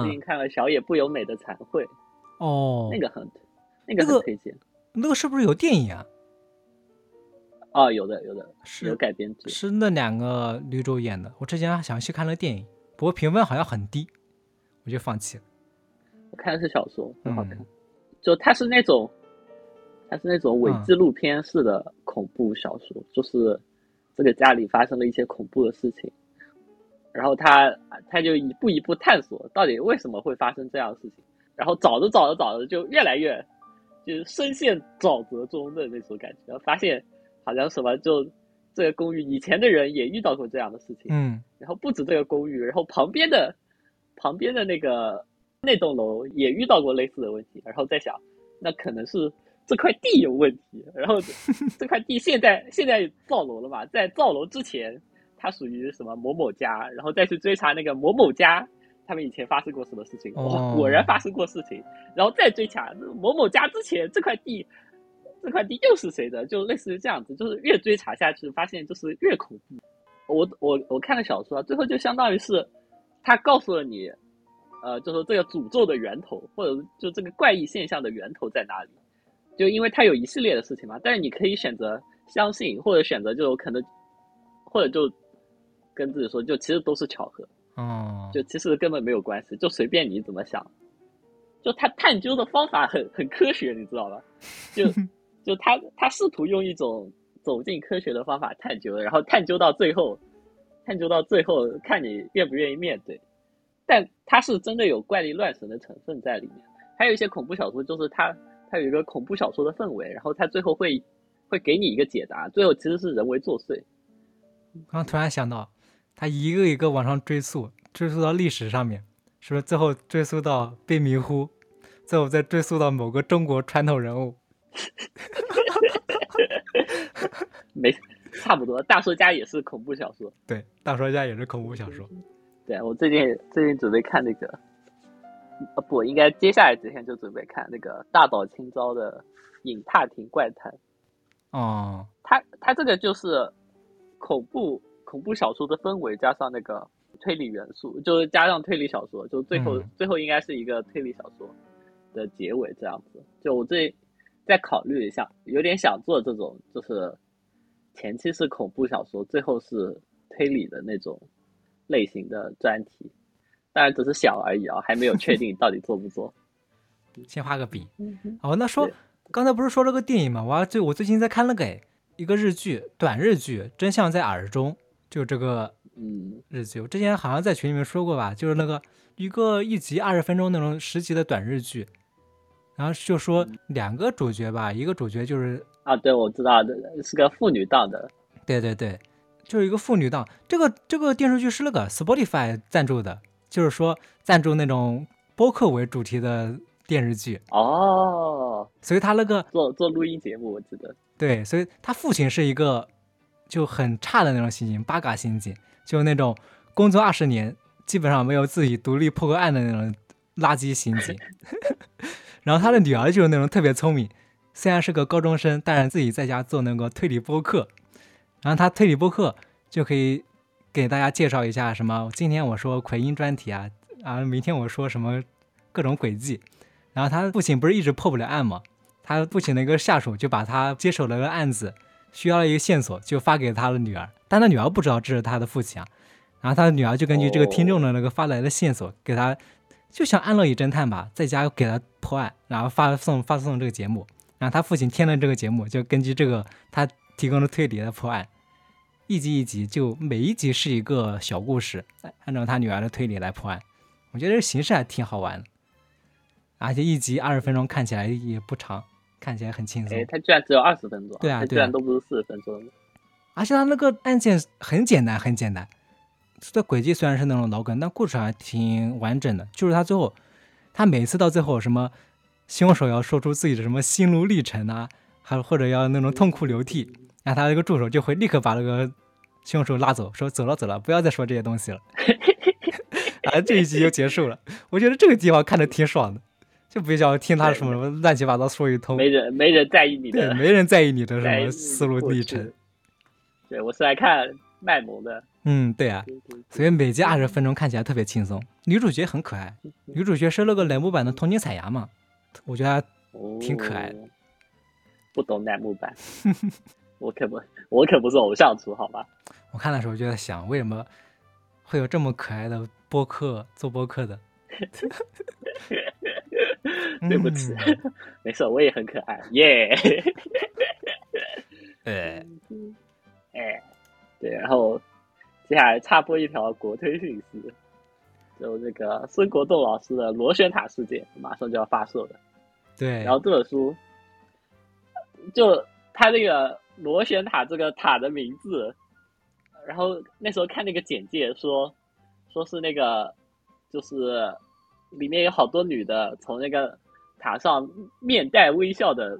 最近看了小野不由美的残会。哦，那个很，那个很推荐。那个是不是有电影啊？哦，有的，有的，是有改编剧，是那两个女主演的。我之前还想去看了电影，不过评分好像很低，我就放弃了。我看的是小说，很好看。就它是那种，它是那种伪纪录片式的恐怖小说，就是这个家里发生了一些恐怖的事情，然后他他就一步一步探索到底为什么会发生这样的事情，然后找着找着找着就越来越就是深陷沼泽中的那种感觉，发现。好像什么就这个公寓以前的人也遇到过这样的事情，嗯，然后不止这个公寓，然后旁边的旁边的那个那栋楼也遇到过类似的问题，然后在想，那可能是这块地有问题，然后 这块地现在现在造楼了嘛，在造楼之前它属于什么某某家，然后再去追查那个某某家他们以前发生过什么事情，哦，果然发生过事情，然后再追查某某家之前这块地。这块地又是谁的？就类似于这样子，就是越追查下去，发现就是越恐怖。我我我看了小说，最后就相当于是他告诉了你，呃，就说这个诅咒的源头，或者就这个怪异现象的源头在哪里。就因为他有一系列的事情嘛，但是你可以选择相信，或者选择就可能，或者就跟自己说，就其实都是巧合。哦，就其实根本没有关系，就随便你怎么想。就他探究的方法很很科学，你知道吧？就。就他，他试图用一种走进科学的方法探究，然后探究到最后，探究到最后，看你愿不愿意面对。但他是真的有怪力乱神的成分在里面。还有一些恐怖小说，就是他，他有一个恐怖小说的氛围，然后他最后会，会给你一个解答，最后其实是人为作祟。刚突然想到，他一个一个往上追溯，追溯到历史上面，是不是最后追溯到被迷糊，最后再追溯到某个中国传统人物？没，差不多。大说家也是恐怖小说。对，大说家也是恐怖小说。对我最近最近准备看那个，啊不，应该接下来几天就准备看那个大岛清昭的《影踏亭怪谈》。哦，他他这个就是恐怖恐怖小说的氛围，加上那个推理元素，就是加上推理小说，就最后最后应该是一个推理小说的结尾这样子。就我这。再考虑一下，有点想做这种，就是前期是恐怖小说，最后是推理的那种类型的专题，当然只是想而已啊，还没有确定到底做不做。先画个饼。哦，那说刚才不是说了个电影吗？我最我最近在看了个一个日剧，短日剧《真相在耳中》，就这个嗯日剧，我之前好像在群里面说过吧，就是那个一个一集二十分钟那种十集的短日剧。然后就说两个主角吧，一个主角就是啊，对，我知道的，是个妇女档的，对对对，就是一个妇女档。这个这个电视剧是那个 Spotify 赞助的，就是说赞助那种播客为主题的电视剧哦。所以他那个做做录音节目，我记得对，所以他父亲是一个就很差的那种刑警，八嘎刑警，就那种工作二十年基本上没有自己独立破过案的那种垃圾刑警。然后他的女儿就是那种特别聪明，虽然是个高中生，但是自己在家做那个推理播客。然后他推理播客就可以给大家介绍一下什么，今天我说奎因专题啊，啊，明天我说什么各种轨迹。然后他父亲不是一直破不了案吗？他父亲的一个下属就把他接手了个案子，需要了一个线索，就发给他的女儿，但他女儿不知道这是他的父亲啊。然后他的女儿就根据这个听众的那个发来的线索给他。就像安乐椅侦探吧，在家给他破案，然后发送发送这个节目，然后他父亲听了这个节目，就根据这个他提供的推理来破案，一集一集，就每一集是一个小故事，按照他女儿的推理来破案。我觉得这形式还挺好玩的，而且一集二十分钟，看起来也不长，看起来很轻松。哎，他居然只有二十分钟，对啊，居然都不是四十分钟。而且他那个案件很简单，很简单。这轨迹虽然是那种老梗，但故事还挺完整的。就是他最后，他每次到最后，什么凶手要说出自己的什么心路历程啊，还或者要那种痛哭流涕，然后他那个助手就会立刻把那个凶手拉走，说走了走了，不要再说这些东西了。啊，这一集就结束了。我觉得这个地方看着挺爽的，就不需要听他什么什么乱七八糟说一通。没人没人在意你的，没人在意你的什么思路历程。对我是来看卖萌的。嗯，对啊，所以每集二十分钟看起来特别轻松。女主角很可爱，女主角是那个乃木坂的桐井彩芽嘛，我觉得挺可爱的。不懂乃木坂，我可不，我可不是偶像族，好吧？我看的时候就在想，为什么会有这么可爱的播客做播客的？对不起，没事，我也很可爱，耶！哎，哎，对，然后。接下来插播一条国推讯息，就这个孙国栋老师的《螺旋塔事件》马上就要发售了。对，然后这本书，就他那个螺旋塔这个塔的名字，然后那时候看那个简介说，说是那个就是里面有好多女的从那个塔上面带微笑的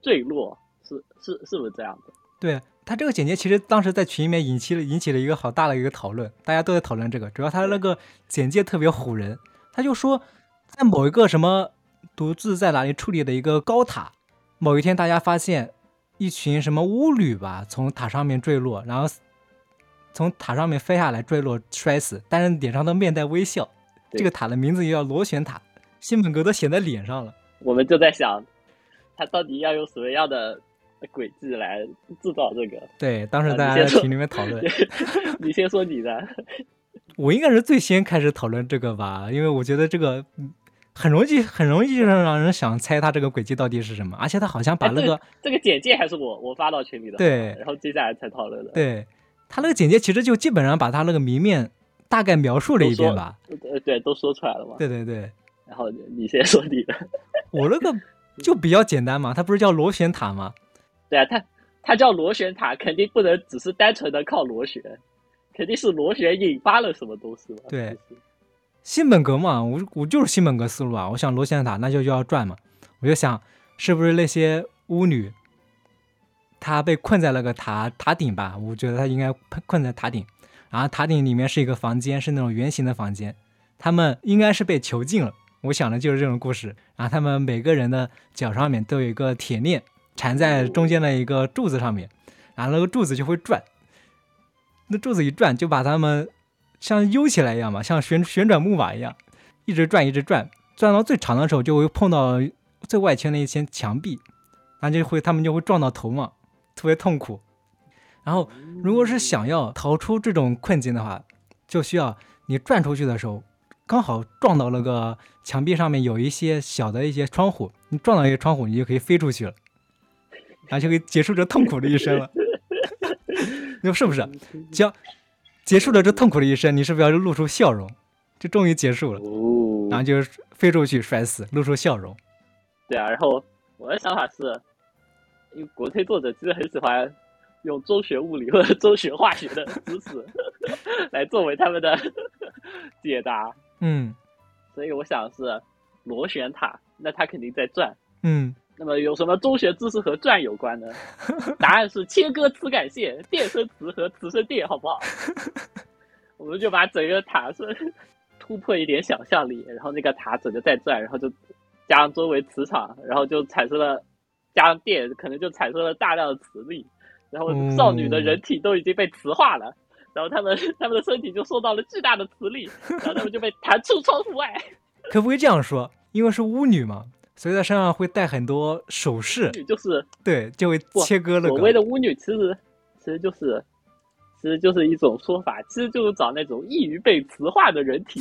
坠落，是是是不是这样的？对。他这个简介其实当时在群里面引起了引起了一个好大的一个讨论，大家都在讨论这个。主要他那个简介特别唬人，他就说在某一个什么独自在哪里处理的一个高塔，某一天大家发现一群什么巫女吧从塔上面坠落，然后从塔上面飞下来坠落摔死，但是脸上都面带微笑。这个塔的名字就叫螺旋塔，新本格都写在脸上了。我们就在想，他到底要用什么样的？轨迹来制造这个，对，当时大家在群里面讨论。你先说你的，我应该是最先开始讨论这个吧，因为我觉得这个很容易，很容易让让人想猜他这个轨迹到底是什么，而且他好像把那个这个简介还是我我发到群里的，对，然后接下来才讨论的。对他那个简介其实就基本上把他那个谜面大概描述了一遍吧，呃，对，都说出来了嘛。对对对，然后你先说你的，我那个就比较简单嘛，它不是叫螺旋塔吗？对啊，它它叫螺旋塔，肯定不能只是单纯的靠螺旋，肯定是螺旋引发了什么东西嘛。对，新本格嘛，我我就是新本格思路啊。我想螺旋塔那就就要转嘛，我就想是不是那些巫女，她被困在那个塔塔顶吧？我觉得她应该困在塔顶，然后塔顶里面是一个房间，是那种圆形的房间，他们应该是被囚禁了。我想的就是这种故事，然后他们每个人的脚上面都有一个铁链。缠在中间的一个柱子上面，然后那个柱子就会转，那柱子一转就把它们像悠起来一样嘛，像旋旋转木马一样，一直转一直转，转到最长的时候就会碰到最外圈的一圈墙壁，然后就会他们就会撞到头嘛，特别痛苦。然后如果是想要逃出这种困境的话，就需要你转出去的时候刚好撞到那个墙壁上面有一些小的一些窗户，你撞到一些窗户，你就可以飞出去了。然后就可以结束这痛苦的一生了，你说是不是？结结束了这痛苦的一生，你是不是要露出笑容？就终于结束了，然后就飞出去摔死，露出笑容。对啊，然后我的想法是，因为国推作者其实很喜欢用中学物理或者中学化学的知识 来作为他们的解答。嗯，所以我想是螺旋塔，那它肯定在转。嗯。那么有什么中学知识和转有关呢？答案是切割磁感线，电生磁和磁生电，好不好？我们就把整个塔是突破一点想象力，然后那个塔整个在转，然后就加上周围磁场，然后就产生了加上电，可能就产生了大量的磁力，然后少女的人体都已经被磁化了，然后他们他们的身体就受到了巨大的磁力，然后他们就被弹出窗户外。可不可以这样说？因为是巫女嘛。所以在身上会带很多首饰，就是对，就会切割了。所谓的巫女，其实其实就是，其实就是一种说法，其实就是找那种易于被磁化的人体，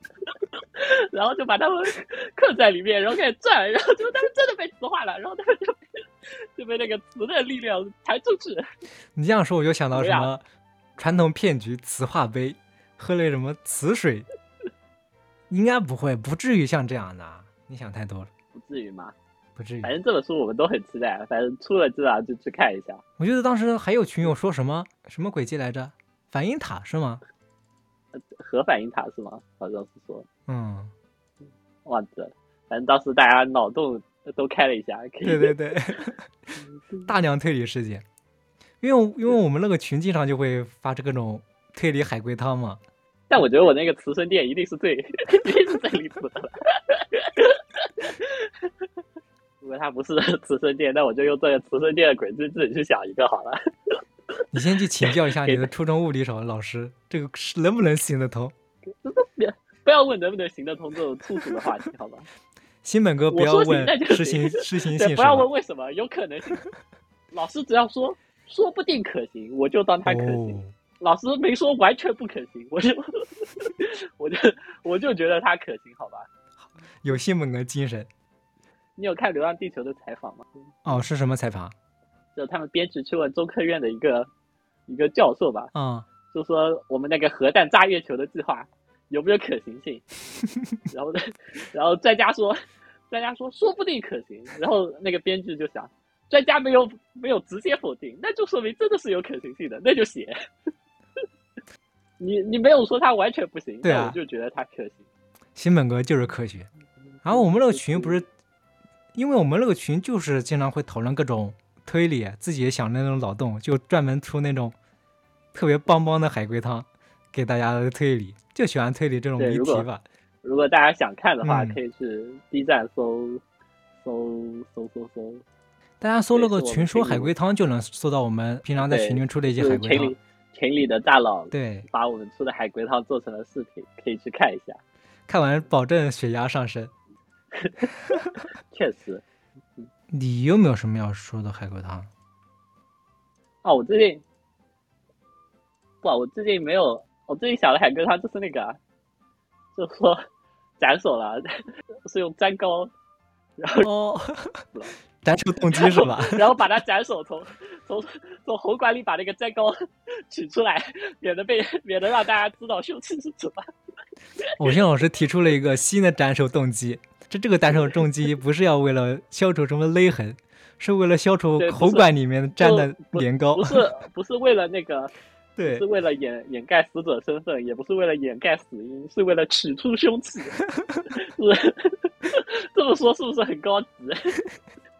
然后就把他们刻在里面，然后开始转，然后就他们真的被磁化了，然后他们就就被那个磁的力量弹出去。你这样说，我就想到什么传统骗局——磁化杯，喝了什么磁水，应该不会，不至于像这样的。你想太多了，不至于吗？不至于。反正这本书我们都很期待，反正出了这啊就去看一下。我记得当时还有群友说什么什么轨迹来着？反应塔是吗？核反应塔是吗？好像是说。嗯。忘记了。反正当时大家脑洞都开了一下。对对对，大量推理事件，因为因为我们那个群经常就会发这各种推理海龟汤嘛。但我觉得我那个慈生殿一定是最 一定是最离谱的了。如果他不是 慈生殿，那我就用这个慈生殿的鬼自自己去想一个好了。你先去请教一下你的初中物理手老师，这个是能不能行得通？别不要问能不能行得通这种粗俗的话题，好吧？新本哥不要问实行实行性，不要问为什么，有可能行。老师只要说说不定可行，我就当他可行。老师没说完全不可行，我就我就我就觉得他可行，好吧？有新本哥精神。你有看《流浪地球》的采访吗？哦，是什么采访？就他们编辑去问中科院的一个一个教授吧。嗯。就说我们那个核弹炸月球的计划有没有可行性？然后呢，然后专家说，专家说说不定可行。然后那个编剧就想，专家没有没有直接否定，那就说明真的是有可行性的，那就写。你你没有说他完全不行，对啊，我就觉得他可行。新本格就是科学，然后我们那个群不是，因为我们那个群就是经常会讨论各种推理，自己想那种脑洞，就专门出那种特别棒棒的海龟汤给大家的推理，就喜欢推理这种谜题吧。如果大家想看的话，可以去 B 站搜搜搜搜搜，大家搜那个群说海龟汤就能搜到我们平常在群里出的一些海龟汤。群里的大佬对，把我们出的海龟汤做成了视频，可以去看一下。看完保证血压上升。确实。你有没有什么要说的海龟汤？哦，我最近不，我最近没有。我最近想的海龟汤就是那个，就说 斩首了，是用粘膏，然后。斩首动机是吧？然后把他斩首，从从从喉管里把那个粘膏取出来，免得被免得让大家知道凶器是什么。偶像老师提出了一个新的斩首动机，这这个单手重击不是要为了消除什么勒痕，是为了消除喉管里面粘的年糕。不是不是为了那个，对，是为了掩掩盖死者身份，也不是为了掩盖死因，是为了取出凶器。是 这么说是不是很高级？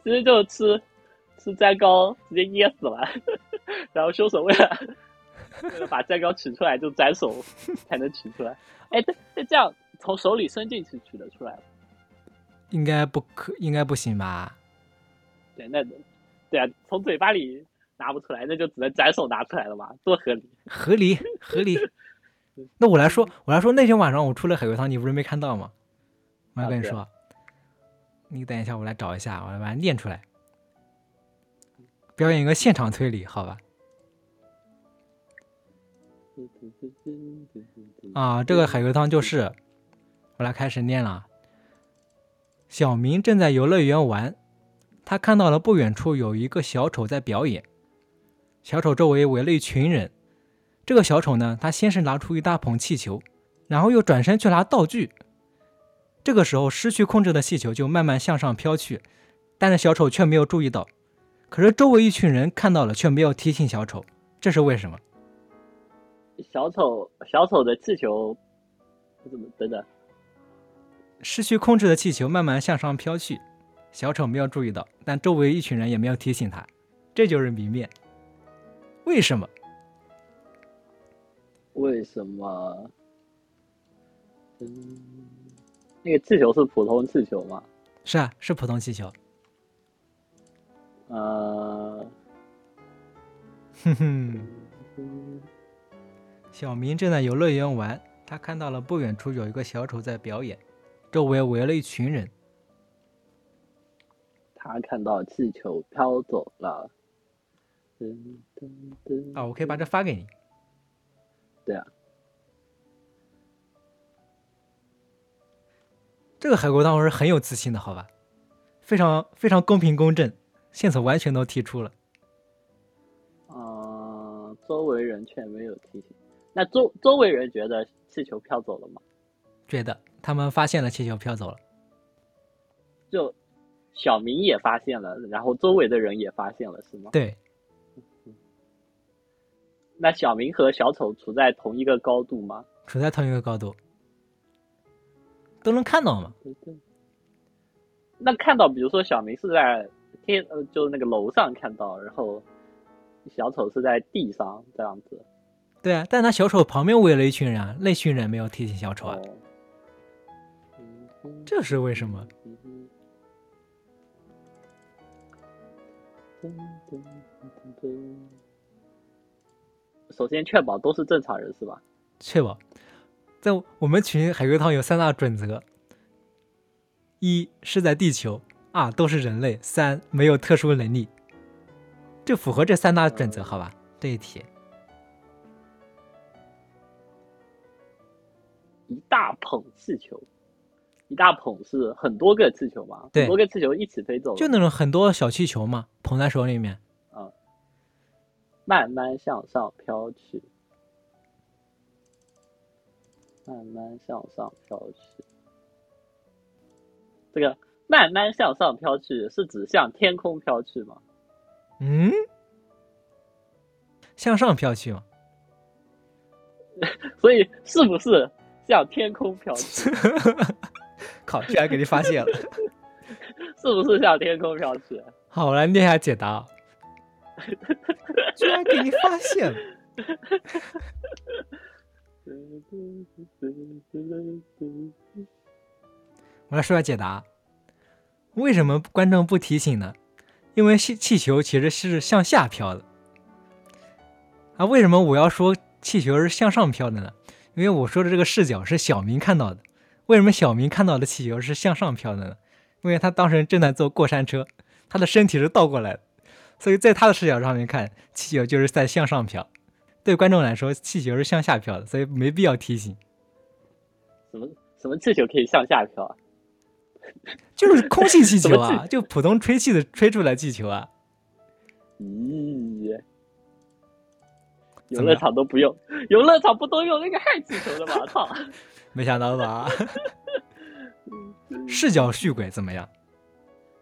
其实就是吃吃粘糕，直接噎死了。然后凶手为了为了把粘糕取出来，就斩首才能取出来。哎，这这这样从手里伸进去取得出来吗？应该不可，应该不行吧？对，那对啊，从嘴巴里拿不出来，那就只能斩首拿出来了嘛，多合理？合理，合理。那我来说，我来说，那天晚上我出了海龟汤，你不是没看到吗？我要跟你说。你等一下，我来找一下，我来把它念出来，表演一个现场推理，好吧？啊，这个海龟汤就是，我来开始念了。小明正在游乐园玩，他看到了不远处有一个小丑在表演，小丑周围围了一群人。这个小丑呢，他先是拿出一大捧气球，然后又转身去拿道具。这个时候，失去控制的气球就慢慢向上飘去，但是小丑却没有注意到。可是周围一群人看到了，却没有提醒小丑，这是为什么？小丑，小丑的气球怎么等等？失去控制的气球慢慢向上飘去，小丑没有注意到，但周围一群人也没有提醒他，这就是谜面。为什么？为什么？嗯。那个气球是普通气球吗？是啊，是普通气球。呃，哼哼。小明正在游乐园玩，他看到了不远处有一个小丑在表演，周围围了一群人。他看到气球飘走了。啊，我可以把这发给你。对啊。这个海龟汤我是很有自信的，好吧？非常非常公平公正，线索完全都提出了。啊，周围人却没有提醒。那周周围人觉得气球飘走了吗？觉得，他们发现了气球飘走了。就小明也发现了，然后周围的人也发现了，是吗？对。那小明和小丑处在同一个高度吗？处在同一个高度。都能看到吗？那看到，比如说小明是在天呃，就是那个楼上看到，然后小丑是在地上这样子。对啊，但他小丑旁边围了一群人啊，那群人没有提醒小丑啊，这是为什么？首先确保都是正常人是吧？确保，在我们群海龟汤有三大准则：一是在地球，二都是人类，三没有特殊能力。这符合这三大准则，好吧？这一题，一大捧气球，一大捧是很多个气球吗？很多个气球一起飞走，就那种很多小气球嘛，捧在手里面。慢慢向上飘去，慢慢向上飘去。这个慢慢向上飘去是指向天空飘去吗？嗯，向上飘去吗？所以是不是向天空飘去？靠，居然给你发现了！是不是向天空飘去？好，我来念一下解答。居然给你发现了！我来说下解答。为什么观众不提醒呢？因为气气球其实是向下飘的。啊，为什么我要说气球是向上飘的呢？因为我说的这个视角是小明看到的。为什么小明看到的气球是向上飘的呢？因为他当时正在坐过山车，他的身体是倒过来的。所以在他的视角上面看，气球就是在向上飘；对观众来说，气球是向下飘的，所以没必要提醒。什么什么气球可以向下飘啊？就是空气气球啊，就普通吹气的吹出来气球啊。咦，游乐场都不用，游乐场不都用那个氦气球的吗？操！没想到吧？视角续鬼怎么样？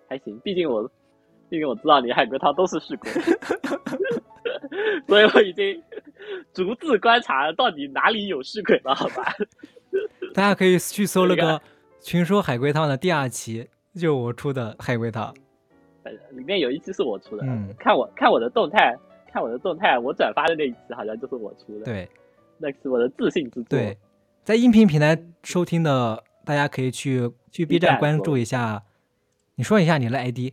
还行，毕竟我。毕竟我知道你海龟汤都是续鬼，所以我已经逐字观察到底哪里有续鬼了，好吧？大家可以去搜那个《群说海龟汤》的第二期，就我出的海龟汤，里面有一期是我出的。嗯，看我看我的动态，看我的动态，我转发的那一期好像就是我出的。对，那是我的自信之作。对，在音频平台收听的，大家可以去去 B 站关注一下。你说一下你的 ID。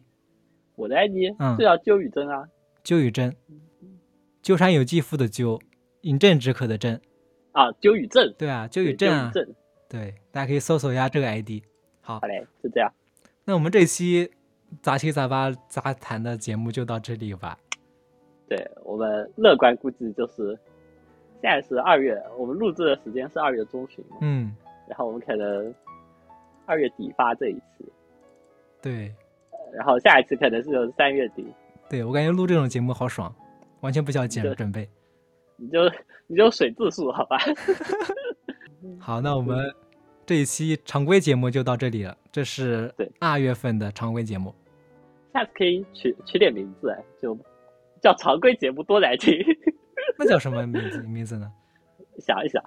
我的 ID 是叫鸠雨真啊，鸠雨真，鸠山有纪夫的鸠，饮鸩止渴的鸩，啊，鸠雨正，对啊，鸠雨正啊，对，大家可以搜索一下这个 ID。好，好嘞，就这样。那我们这期杂七杂八杂谈的节目就到这里吧。对我们乐观估计就是现在是二月，我们录制的时间是二月中旬，嗯，然后我们可能二月底发这一次，对。然后下一次可能是三月底。对我感觉录这种节目好爽，完全不需要剪准备。你就你就水字数好吧。好，那我们这一期常规节目就到这里了。这是对二月份的常规节目。下次可以取取点名字，就叫常规节目多来听。那叫什么名字名字呢？想一想，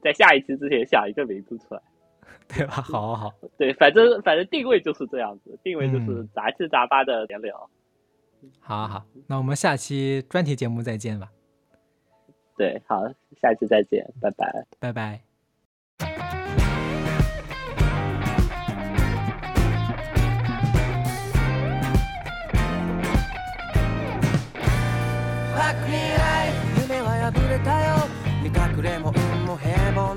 在下一期之前想一个名字出来。对吧？好，好，对，反正反正定位就是这样子，定位就是杂七杂八的闲聊。好好，那我们下期专题节目再见吧。对，好，下期再见，拜拜，拜拜。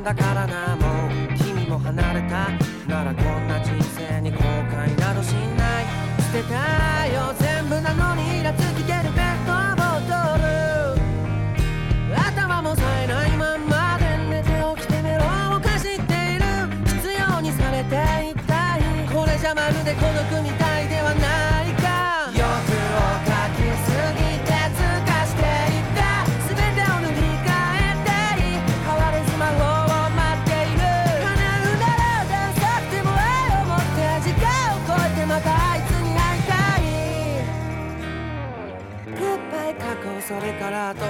だからなもう君も離れた。ならこんな人生に後悔などしない。捨てたい。から後